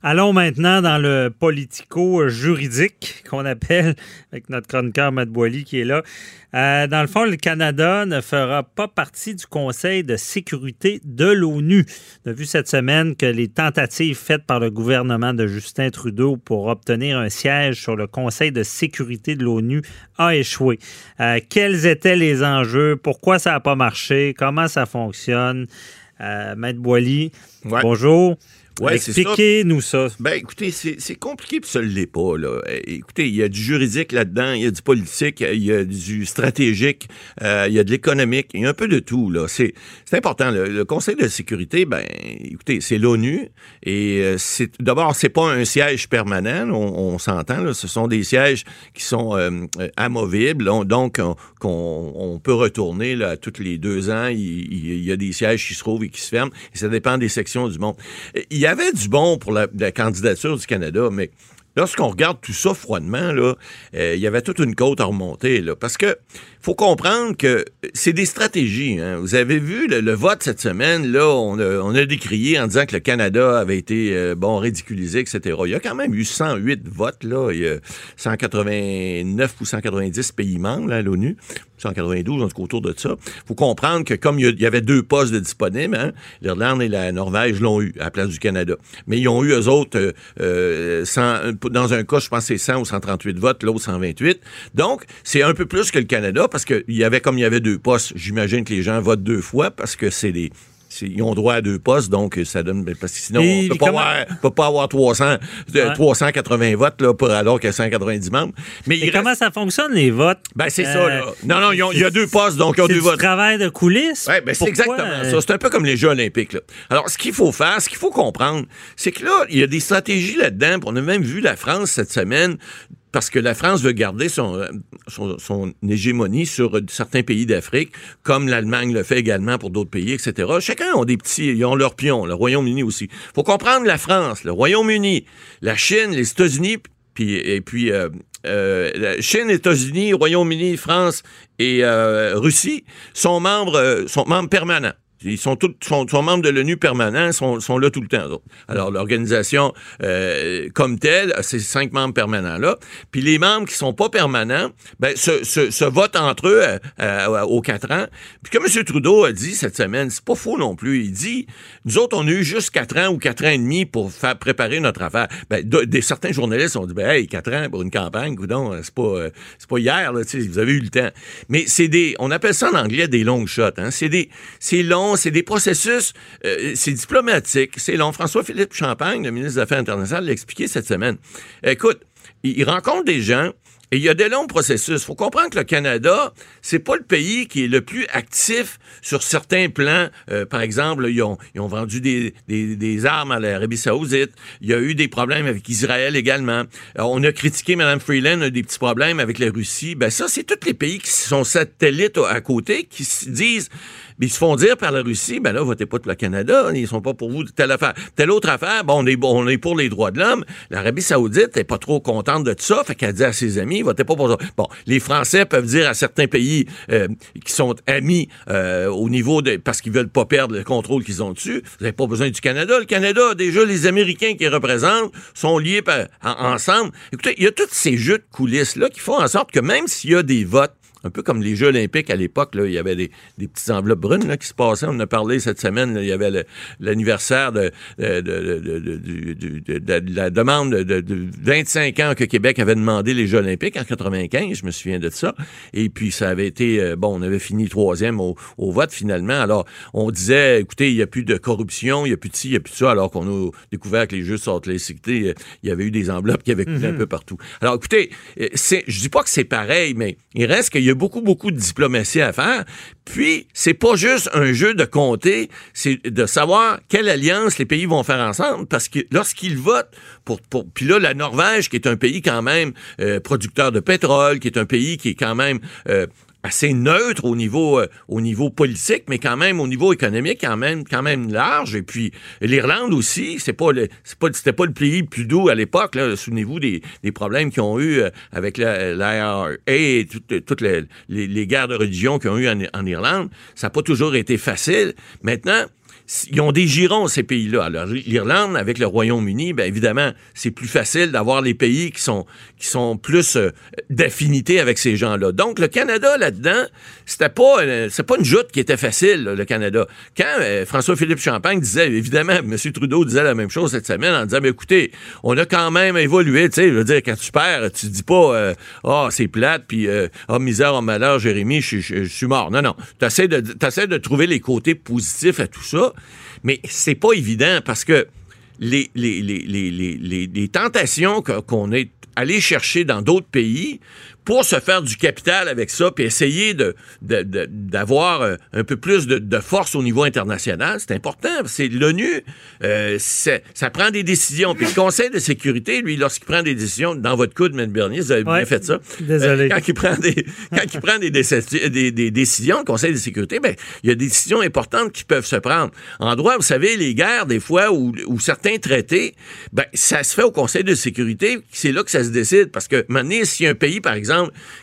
Allons maintenant dans le politico-juridique qu'on appelle, avec notre chroniqueur Matt Boily qui est là. Euh, dans le fond, le Canada ne fera pas partie du Conseil de sécurité de l'ONU. On a vu cette semaine que les tentatives faites par le gouvernement de Justin Trudeau pour obtenir un siège sur le Conseil de sécurité de l'ONU a échoué. Euh, quels étaient les enjeux? Pourquoi ça n'a pas marché? Comment ça fonctionne? Euh, Maître Boily, bonjour. Ouais, Expliquez-nous ça. Ben, écoutez, c'est compliqué, puis ça ne l'est pas. Là. Eh, écoutez, il y a du juridique là-dedans, il y a du politique, il y a du stratégique, euh, il y a de l'économique, il y a un peu de tout. là. C'est important. Le, Conseil de sécurité, ben, écoutez, c'est l'ONU, et euh, c'est d'abord, c'est pas un siège permanent, on, s'entend. Ce sont des sièges qui sont euh, amovibles, donc qu'on on peut retourner là, tous les deux ans. Il, il, y a des sièges qui se trouvent et qui se ferment, et ça dépend des sections du monde. Il y y avait du bon pour la, candidature du Canada, mais lorsqu'on regarde tout ça froidement, là, euh, il y avait toute une côte à remonter. Là, parce que faut comprendre que c'est des stratégies. Hein. Vous avez vu le, vote cette semaine, là, on a, décrié en disant que le Canada avait été euh, bon ridiculisé, etc. Il y a quand même eu 108 votes, là. Il y a 189 ou 190 pays membres à l'ONU. 192, en tout cas autour de ça. faut comprendre que comme il y avait deux postes de disponibles, hein, l'Irlande et la Norvège l'ont eu à la place du Canada. Mais ils ont eu, eux autres, euh, euh dans un cas, je pense c'est 100 ou 138 votes, l'autre 128. Donc, c'est un peu plus que le Canada parce qu'il y avait, comme il y avait deux postes, j'imagine que les gens votent deux fois parce que c'est des ils ont droit à deux postes, donc ça donne. Ben, parce que sinon, on ne peut, pas avoir 300, 380 euh, votes là, pour, alors qu'il y a 190 membres. Mais comment ça fonctionne, les votes? Ben, c'est ça. Là. Euh, non, non, il y a deux postes, donc ils ont deux votes. travail de coulisses? Oui, ben, c'est exactement euh, ça. C'est un peu comme les Jeux Olympiques. Là. Alors, ce qu'il faut faire, ce qu'il faut comprendre, c'est que là, il y a des stratégies là-dedans. On a même vu la France cette semaine parce que la France veut garder son, son, hégémonie sur certains pays d'Afrique, comme l'Allemagne le fait également pour d'autres pays, etc. Chacun a des petits, ils ont leurs pions, le Royaume-Uni aussi. faut comprendre la France, le Royaume-Uni, la Chine, les États-Unis, puis, et puis euh, euh, Chine, États-Unis, Royaume-Uni, France et euh, Russie sont membres, sont membres permanents. Ils sont tous sont, membres de l'ONU permanent, sont, sont là tout le temps. Alors l'organisation euh, comme telle, ces cinq membres permanents là. Puis les membres qui sont pas permanents, ben se, se, se votent entre eux euh, euh, aux quatre ans. Puis comme M. Trudeau a dit cette semaine, c'est pas faux non plus. Il dit, nous autres on a eu juste quatre ans ou quatre ans et demi pour faire préparer notre affaire. Ben des certains journalistes ont dit, ben hey quatre ans pour une campagne, c'est pas c'est pas hier là, vous avez eu le temps. Mais c'est des, on appelle ça en anglais des long shots. Hein. C'est des, c'est long c'est des processus, euh, c'est diplomatique, c'est long. François-Philippe Champagne, le ministre des Affaires internationales, l'a expliqué cette semaine. Écoute, il rencontre des gens, et il y a des longs processus. Il faut comprendre que le Canada, c'est pas le pays qui est le plus actif sur certains plans. Euh, par exemple, ils ont, ils ont vendu des, des, des armes à l'Arabie saoudite. Il y a eu des problèmes avec Israël également. on a critiqué Mme Freeland, des petits problèmes avec la Russie. Ben ça, c'est tous les pays qui sont satellites à côté, qui se disent mais ils se font dire par la Russie, ben là, votez pas pour le Canada, ils sont pas pour vous telle affaire. Telle autre affaire, bon, on est, on est pour les droits de l'homme. L'Arabie Saoudite est pas trop contente de ça, fait qu'elle dit à ses amis, votez pas pour ça. Bon, les Français peuvent dire à certains pays euh, qui sont amis euh, au niveau de, parce qu'ils veulent pas perdre le contrôle qu'ils ont dessus, vous n'avez pas besoin du Canada. Le Canada, déjà, les Américains qui représentent sont liés ensemble. Écoutez, il y a tous ces jeux de coulisses-là qui font en sorte que même s'il y a des votes un peu comme les Jeux olympiques à l'époque, il y avait des, des, petites enveloppes brunes là, qui se passaient. On en a parlé cette semaine. il y avait l'anniversaire de, de, de, la demande de, 25 ans que Québec avait demandé les Jeux olympiques en 95. Je me souviens de ça. Et puis, ça avait été... Euh, bon, on avait fini troisième au, au vote, finalement. Alors, on disait, écoutez, il n'y a plus de corruption, il n'y a plus de ci, il n'y a plus de ça, alors qu'on a découvert que les Jeux sont les il y avait eu des enveloppes qui avaient coulé un mm-hmm. peu partout. Alors, écoutez, euh, je dis pas que c'est pareil, mais il reste qu'il y a beaucoup, beaucoup de diplomatie à faire. Puis, c'est pas juste un jeu de compter, c'est de savoir quelle alliance les pays vont faire ensemble, parce que lorsqu'ils votent pour, pour puis là, la Norvège, qui est un pays quand même euh, producteur de pétrole, qui est un pays qui est quand même euh, assez neutre au niveau euh, au niveau politique, mais quand même au niveau économique quand même quand même large. Et puis l'Irlande aussi, c'est pas le c'est pas c'était pas le pays le plus doux à l'époque. Là, souvenez-vous des, des problèmes qu'ils ont eu euh, avec l'IRA et toutes, toutes les, les, guerres de religion qu'ils ont eu en, en Irlande. Ça n'a pas toujours été facile. Maintenant, ils ont des girons, ces pays-là. Alors, l'Irlande, avec le Royaume-Uni, bien évidemment, c'est plus facile d'avoir les pays qui sont, qui sont plus euh, d'affinité avec ces gens-là. Donc, le Canada, là-dedans, c'était pas, euh, c'est pas une joute qui était facile, le Canada. Quand euh, François-Philippe Champagne disait, évidemment, M. Trudeau disait la même chose cette semaine en disant, mais écoutez, on a quand même évolué, tu sais, je veux dire, quand tu perds, tu dis pas, ah, oh, c'est plate, puis, ah, oh, misère, oh, malheur, Jérémy, je suis mort. Non, non. Tu essaies de, de trouver les côtés positifs à tout ça. Mais c'est pas évident parce que les, les, les tentations qu'on est allé chercher dans d'autres pays pour se faire du capital avec ça, puis essayer de, d'avoir euh, un peu plus de, force au niveau international, c'est important. C'est l'ONU, euh, ça prend des décisions. Puis le Conseil de sécurité, lui, lorsqu'il prend des décisions, dans votre coup de Bernier, vous avez bien fait ça. Désolé. Euh, quand il prend des, quand il prend des, des, décisions, le Conseil de sécurité, ben, il y a des décisions importantes qui peuvent se prendre. En droit, vous savez, les guerres, des fois, ou, certains traités, ben, ça se fait au Conseil de sécurité, c'est là que ça se décide. Parce que maintenant, si un pays, par exemple,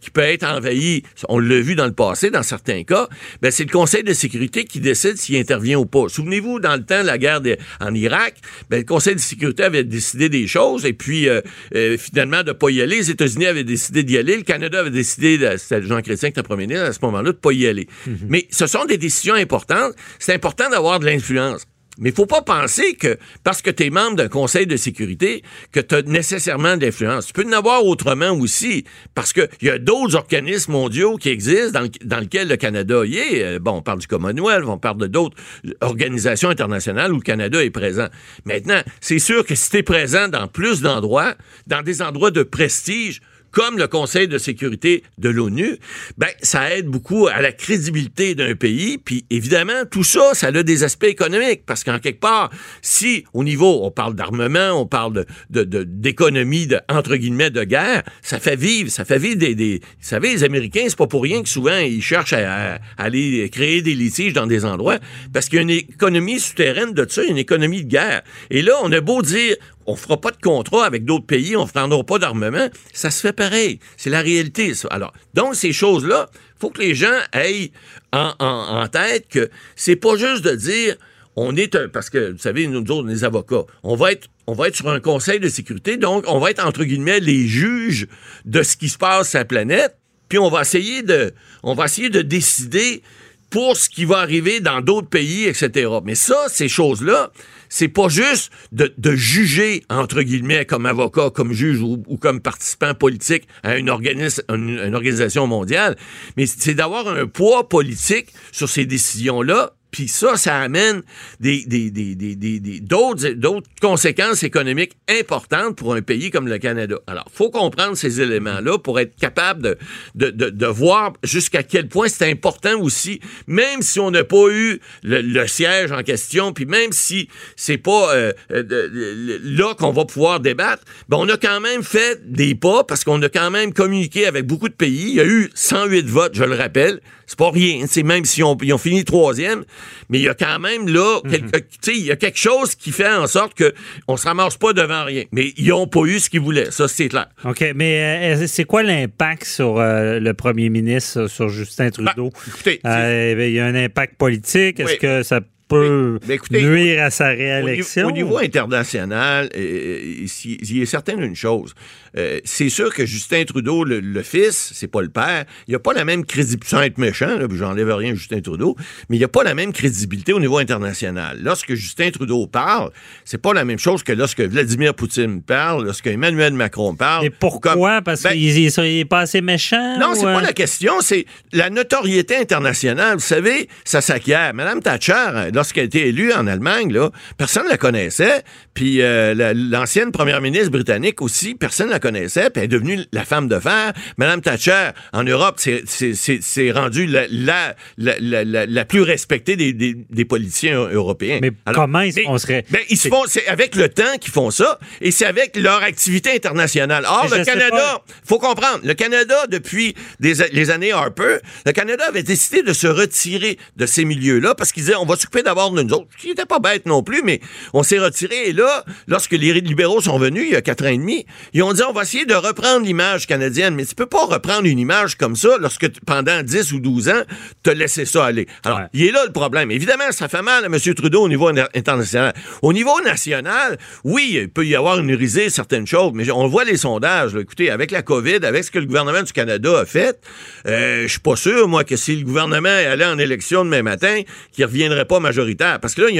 qui peut être envahi, on l'a vu dans le passé, dans certains cas, ben c'est le Conseil de sécurité qui décide s'il intervient ou pas. Souvenez-vous, dans le temps de la guerre en Irak, ben, le Conseil de sécurité avait décidé des choses et puis euh, euh, finalement de pas y aller. Les États-Unis avaient décidé d'y aller. Le Canada avait décidé, c'était Jean Chrétien qui était premier ministre à ce moment-là, de pas y aller. Mm-hmm. Mais ce sont des décisions importantes. C'est important d'avoir de l'influence. Mais il faut pas penser que parce que tu es membre d'un conseil de sécurité que tu as nécessairement d'influence. Tu peux en avoir autrement aussi parce qu'il y a d'autres organismes mondiaux qui existent dans, dans lesquels le Canada y est. Euh, bon, on parle du Commonwealth, on parle de d'autres organisations internationales où le Canada est présent. Maintenant, c'est sûr que si tu es présent dans plus d'endroits, dans des endroits de prestige, comme le Conseil de sécurité de l'ONU, ben ça aide beaucoup à la crédibilité d'un pays. Puis évidemment, tout ça, ça a des aspects économiques parce qu'en quelque part, si au niveau, on parle d'armement, on parle de, d'économie de, entre guillemets de guerre, ça fait vivre, ça fait vivre des, des vous savez, les Américains, c'est pas pour rien que souvent ils cherchent à, aller créer des litiges dans des endroits parce qu'il y a une économie souterraine de ça, une économie de guerre. Et là, on a beau dire, on fera pas de contrat avec d'autres pays, on ne pas d'armement, ça se fait pareil. C'est la réalité, ça. Alors, donc, ces choses-là, faut que les gens aient en, tête que c'est pas juste de dire on est parce que vous savez, nous autres, les avocats, on va être on va être sur un conseil de sécurité, donc on va être entre guillemets les juges de ce qui se passe sur la planète, puis on va essayer de on va essayer de décider pour ce qui va arriver dans d'autres pays, etc. Mais ça, ces choses-là, c'est pas juste de, juger, entre guillemets, comme avocat, comme juge ou, comme participant politique à une, une organisation mondiale, mais c'est d'avoir un poids politique sur ces décisions-là puis ça, ça amène des, des, des, des d'autres, d'autres conséquences économiques importantes pour un pays comme le Canada. Alors, faut comprendre ces éléments-là pour être capable de, de, de, voir jusqu'à quel point c'est important aussi, même si on n'a pas eu le, siège en question, puis même si c'est pas euh, euh, là qu'on va pouvoir débattre, ben on a quand même fait des pas parce qu'on a quand même communiqué avec beaucoup de pays. Il y a eu 108 votes, je le rappelle. C'est pas rien. C'est même si on, ils ont fini troisième, mais il y a quand même là, mhm. il y a quelque chose qui fait en sorte que on se ramasse pas devant rien. Mais ils ont pas eu ce qu'ils voulaient, ça c'est clair. Ok, mais euh, c'est quoi l'impact sur euh, le premier ministre, sur Justin ben, Trudeau? écoutez, euh, il y a un impact politique. Est-ce que ça peut nuire à sa réélection? Au, niveau international, il a certain d'une chose. Euh, c'est sûr que Justin Trudeau, le, fils, c'est pas le père, il a pas la même crédibilité, sans être méchant, là, j'enlève rien à Justin Trudeau, mais il a pas la même crédibilité au niveau international. Lorsque Justin Trudeau parle, c'est pas la même chose que lorsque Vladimir Poutine parle, lorsque Emmanuel Macron parle. Et pourquoi? Parce ben, qu'il est, pas assez méchant? Non, c'est pas la question, c'est la notoriété internationale. Vous savez, ça s'acquiert. Madame Thatcher, lorsqu'elle a été élue en Allemagne, là, personne ne la connaissait, puis euh, l'ancienne première ministre britannique aussi, personne ne la connaissait, puis elle est devenue la femme de fer. Madame Thatcher, en Europe, c'est rendu la, la, la, la, plus respectée des, des, des politiciens européens. Mais comment ils, on serait... Ben, ils se font, c'est avec le temps qu'ils font ça, et c'est avec leur activité internationale. Or, le Canada, faut comprendre, le Canada, depuis des, les années Harper, le Canada avait décidé de se retirer de ces milieux-là parce qu'ils disaient, on va s'occuper d'avoir de nous autres, qui n'était pas bête non plus, mais on s'est retiré. Et là, lorsque les libéraux sont venus, il y a quatre ans et demi, ils ont dit, on va essayer de reprendre l'image canadienne. Mais tu peux pas reprendre une image comme ça lorsque pendant 10 ou 12 ans, tu as laissé ça aller. Alors, il est là le problème. Évidemment, ça fait mal à M. Trudeau au niveau international. Au niveau national, oui, il peut y avoir une risée certaines choses, mais on voit les sondages. Écoutez, avec la COVID, avec ce que le gouvernement du Canada a fait, euh, je suis pas sûr, moi, que si le gouvernement allait en élection demain matin, qu'il reviendrait pas majoritaire. Parce que là, il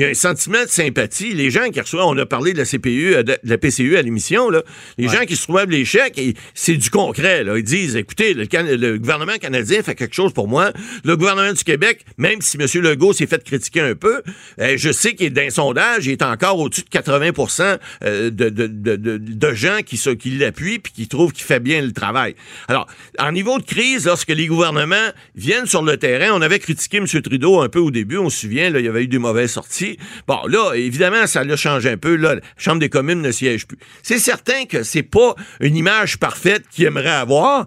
y, a un, sentiment de sympathie. Les gens qui reçoivent, on a parlé de la CPU, de, la PCU à l'émission, là, les gens qui se trouvent les chèques, c'est du concret. Ils disent, écoutez, le, gouvernement canadien fait quelque chose pour moi. Le gouvernement du Québec, même si M. Legault s'est fait critiquer un peu, euh, je sais qu'il est d'un sondage, il est encore au-dessus de 80 de, de, de, gens qui, l'appuient puis qui trouvent qu'il fait bien le travail. Alors, en niveau de crise, lorsque les gouvernements viennent sur le terrain, on avait critiqué M. Trudeau un peu au début, on se souvient, il y avait eu des mauvaises sorties. Bon, là, évidemment, ça l'a changé un peu. La Chambre des communes ne siège plus. C'est certain que c'est pas une image parfaite qu'il aimerait avoir,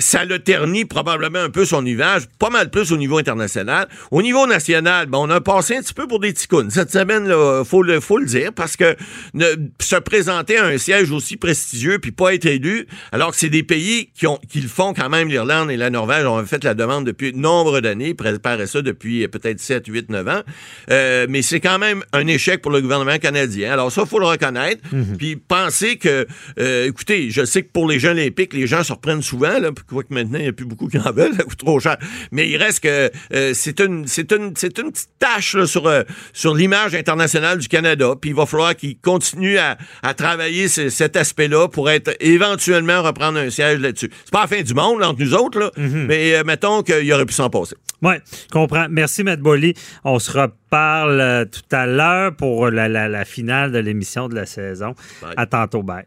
ça le ternit probablement un peu son image, pas mal plus au niveau international. Au niveau national, ben, on a passé un petit peu pour des ticounes. Cette semaine, il faut le, faut le dire, parce que ne, se présenter à un siège aussi prestigieux puis pas être élu, alors que c'est des pays qui, ont, qui le font quand même, l'Irlande et la Norvège ont fait la demande depuis nombre d'années, préparaient ça depuis peut-être 7, 8, 9 ans. Euh, mais c'est quand même un échec pour le gouvernement canadien. Alors ça, faut le reconnaître. Mhm. Puis penser que, euh, écoutez, je sais que pour les Jeux olympiques, les gens se reprennent souvent, là, que maintenant, il n'y a plus beaucoup qui en veulent, ça coûte trop cher. Mais il reste que euh, c'est une, c'est une, c'est une petite tâche sur, euh, sur l'image internationale du Canada. Puis il va falloir qu'il continue à, à travailler cet aspect-là pour être éventuellement reprendre un siège là-dessus. C'est pas la fin du monde entre nous autres, là, mm-hmm. mais euh, mettons qu'il aurait pu s'en passer. Oui, je comprends. Merci, Matt Bolly. On se reparle tout à l'heure pour la, la, la finale de l'émission de la saison. À tantôt. Bye.